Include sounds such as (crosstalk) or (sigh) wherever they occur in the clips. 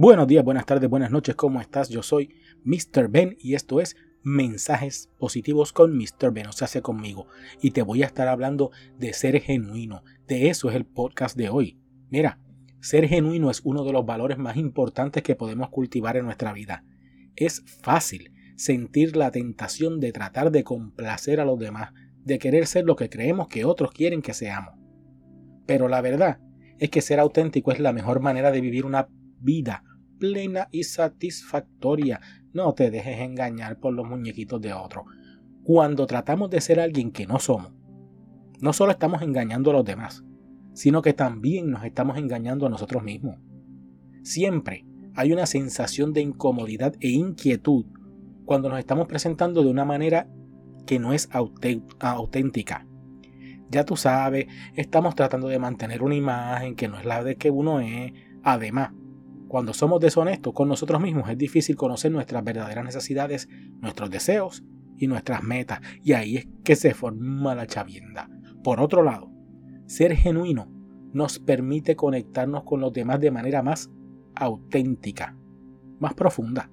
Buenos días, buenas tardes, buenas noches, ¿cómo estás? Yo soy Mr. Ben y esto es Mensajes Positivos con Mr. Ben, o sea, hace conmigo. Y te voy a estar hablando de ser genuino. De eso es el podcast de hoy. Mira, ser genuino es uno de los valores más importantes que podemos cultivar en nuestra vida. Es fácil sentir la tentación de tratar de complacer a los demás, de querer ser lo que creemos que otros quieren que seamos. Pero la verdad es que ser auténtico es la mejor manera de vivir una vida plena y satisfactoria. No te dejes engañar por los muñequitos de otro. Cuando tratamos de ser alguien que no somos, no solo estamos engañando a los demás, sino que también nos estamos engañando a nosotros mismos. Siempre hay una sensación de incomodidad e inquietud cuando nos estamos presentando de una manera que no es auténtica. Ya tú sabes, estamos tratando de mantener una imagen que no es la de que uno es. Además, cuando somos deshonestos con nosotros mismos es difícil conocer nuestras verdaderas necesidades, nuestros deseos y nuestras metas. Y ahí es que se forma la chavienda. Por otro lado, ser genuino nos permite conectarnos con los demás de manera más auténtica, más profunda.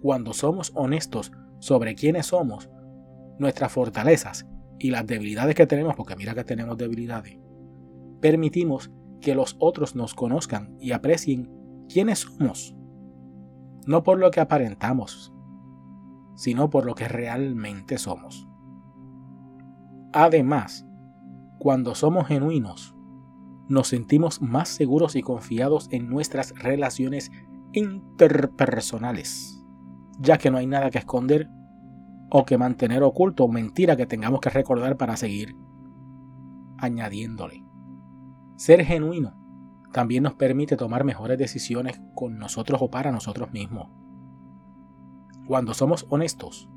Cuando somos honestos sobre quiénes somos, nuestras fortalezas y las debilidades que tenemos, porque mira que tenemos debilidades, permitimos que los otros nos conozcan y aprecien quiénes somos. No por lo que aparentamos, sino por lo que realmente somos. Además, cuando somos genuinos, nos sentimos más seguros y confiados en nuestras relaciones interpersonales, ya que no hay nada que esconder o que mantener oculto o mentira que tengamos que recordar para seguir añadiéndole. Ser genuino también nos permite tomar mejores decisiones con nosotros o para nosotros mismos. Cuando somos honestos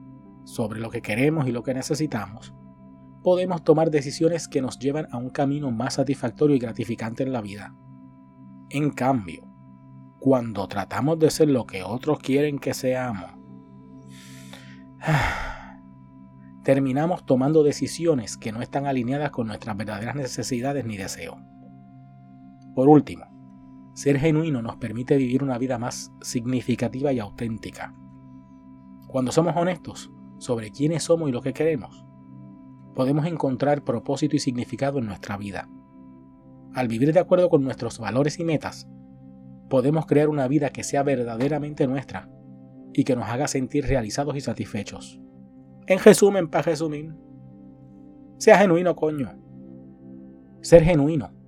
sobre lo que queremos y lo que necesitamos, podemos tomar decisiones que nos llevan a un camino más satisfactorio y gratificante en la vida. En cambio, cuando tratamos de ser lo que otros quieren que seamos, (sighs) terminamos tomando decisiones que no están alineadas con nuestras verdaderas necesidades ni deseos. Por último, ser genuino nos permite vivir una vida más significativa y auténtica. Cuando somos honestos sobre quiénes somos y lo que queremos, podemos encontrar propósito y significado en nuestra vida. Al vivir de acuerdo con nuestros valores y metas, podemos crear una vida que sea verdaderamente nuestra y que nos haga sentir realizados y satisfechos. En resumen, para resumir, sea genuino, coño. Ser genuino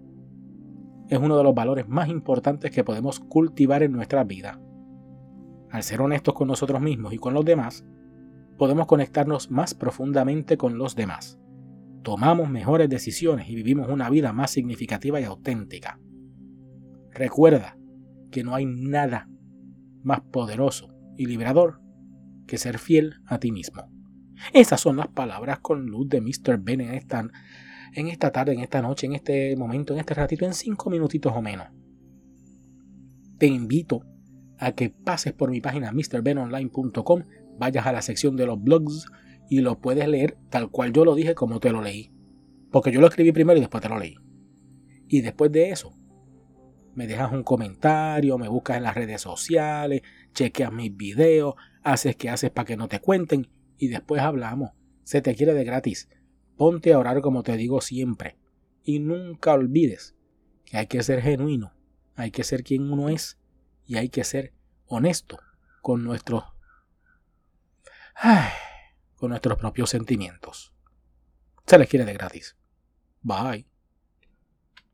es uno de los valores más importantes que podemos cultivar en nuestra vida. Al ser honestos con nosotros mismos y con los demás, podemos conectarnos más profundamente con los demás. Tomamos mejores decisiones y vivimos una vida más significativa y auténtica. Recuerda que no hay nada más poderoso y liberador que ser fiel a ti mismo. Esas son las palabras con luz de Mr. Ben en esta en esta tarde, en esta noche, en este momento, en este ratito, en cinco minutitos o menos. Te invito a que pases por mi página mrbenonline.com, vayas a la sección de los blogs y lo puedes leer tal cual yo lo dije como te lo leí. Porque yo lo escribí primero y después te lo leí. Y después de eso, me dejas un comentario, me buscas en las redes sociales, chequeas mis videos, haces que haces para que no te cuenten y después hablamos. Se te quiere de gratis. Ponte a orar como te digo siempre. Y nunca olvides que hay que ser genuino, hay que ser quien uno es y hay que ser honesto con nuestros (sighs) con nuestros propios sentimientos. Se les quiere de gratis. Bye.